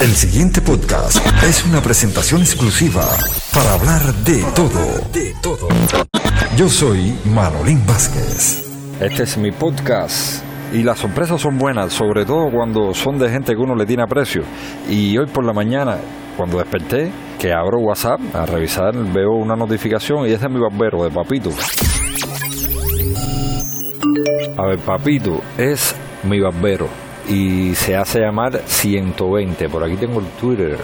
El siguiente podcast es una presentación exclusiva para hablar de todo. De todo. Yo soy Manolín Vázquez. Este es mi podcast. Y las sorpresas son buenas, sobre todo cuando son de gente que uno le tiene aprecio. Y hoy por la mañana, cuando desperté, que abro WhatsApp a revisar, veo una notificación y es de mi barbero, de Papito. A ver, Papito es mi barbero y se hace llamar 120. Por aquí tengo el Twitter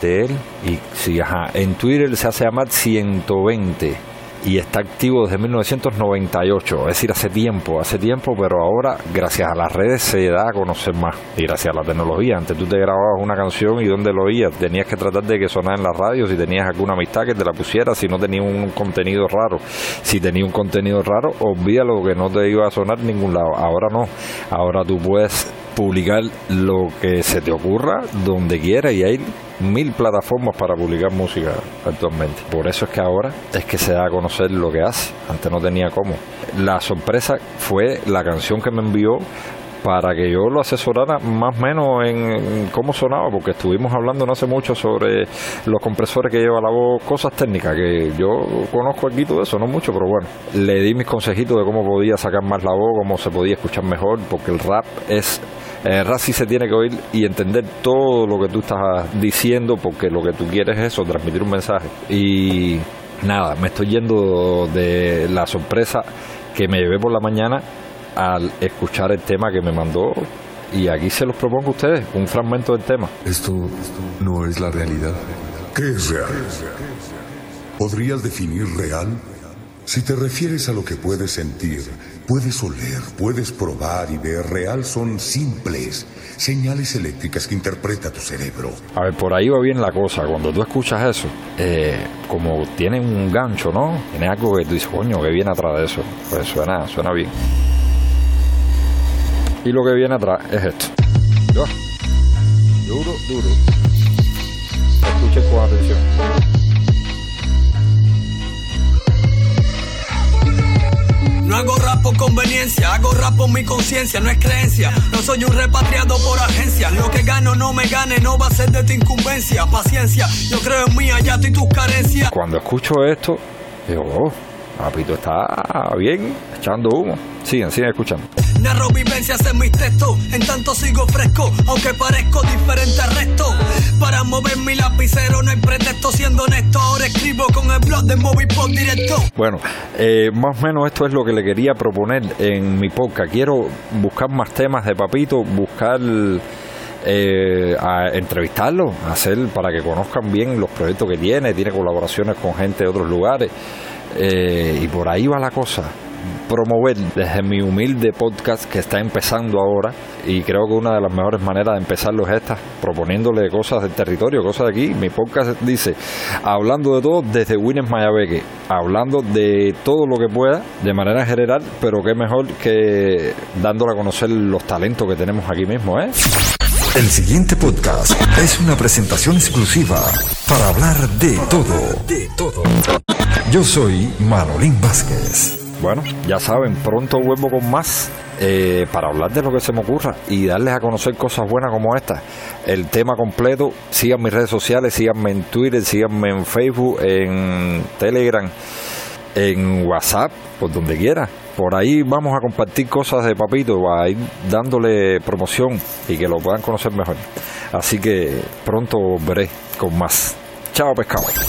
de él y sí, ajá, en Twitter se hace llamar 120 y está activo desde 1998, es decir, hace tiempo, hace tiempo, pero ahora gracias a las redes se da a conocer más y gracias a la tecnología. Antes tú te grababas una canción y donde lo oías, tenías que tratar de que sonara en la radio, si tenías alguna amistad que te la pusiera, si no tenía un contenido raro. Si tenía un contenido raro, olvídalo que no te iba a sonar en ningún lado. Ahora no, ahora tú puedes publicar lo que se te ocurra donde quiera y hay mil plataformas para publicar música actualmente. Por eso es que ahora es que se da a conocer lo que hace. Antes no tenía cómo. La sorpresa fue la canción que me envió para que yo lo asesorara más o menos en cómo sonaba, porque estuvimos hablando no hace mucho sobre los compresores que lleva la voz, cosas técnicas que yo conozco aquí todo eso, no mucho, pero bueno, le di mis consejitos de cómo podía sacar más la voz, cómo se podía escuchar mejor, porque el rap es eh, Rassi se tiene que oír y entender todo lo que tú estás diciendo porque lo que tú quieres es eso, transmitir un mensaje. Y nada, me estoy yendo de la sorpresa que me llevé por la mañana al escuchar el tema que me mandó y aquí se los propongo a ustedes, un fragmento del tema. Esto no es la realidad. ¿Qué es real? ¿Podrías definir real? Si te refieres a lo que puedes sentir, puedes oler, puedes probar y ver, real son simples señales eléctricas que interpreta tu cerebro. A ver, por ahí va bien la cosa. Cuando tú escuchas eso, eh, como tiene un gancho, ¿no? Tiene algo que tú dices, coño, que viene atrás de eso. Pues suena, suena bien. Y lo que viene atrás es esto. Duro, duro. Escuchen con atención. No hago rap por conveniencia, hago rap por mi conciencia, no es creencia. No soy un repatriado por agencia. Lo que gano no me gane, no va a ser de tu incumbencia. Paciencia, yo creo en mí, allá y tus carencias. Cuando escucho esto, digo, oh, Papito está bien, echando humo. Sigan, sigan escuchando. Narro vivencias en mis textos, en tanto sigo fresco, aunque parezco de directo. Bueno, eh, más o menos esto es lo que le quería proponer en mi podcast. Quiero buscar más temas de Papito, buscar eh, a entrevistarlo, hacer para que conozcan bien los proyectos que tiene, tiene colaboraciones con gente de otros lugares eh, y por ahí va la cosa promover desde mi humilde podcast que está empezando ahora y creo que una de las mejores maneras de empezarlo es esta, proponiéndole cosas del territorio, cosas de aquí. Mi podcast dice, hablando de todo desde Winners Mayabeque, hablando de todo lo que pueda de manera general, pero qué mejor que dándole a conocer los talentos que tenemos aquí mismo, ¿eh? El siguiente podcast es una presentación exclusiva para hablar de todo. De todo. Yo soy Manolín Vázquez. Bueno, ya saben, pronto vuelvo con más eh, para hablar de lo que se me ocurra y darles a conocer cosas buenas como esta. El tema completo, sigan mis redes sociales, síganme en Twitter, síganme en Facebook, en Telegram, en WhatsApp, por donde quiera. Por ahí vamos a compartir cosas de Papito, a ir dándole promoción y que lo puedan conocer mejor. Así que pronto veré con más. Chao pescado.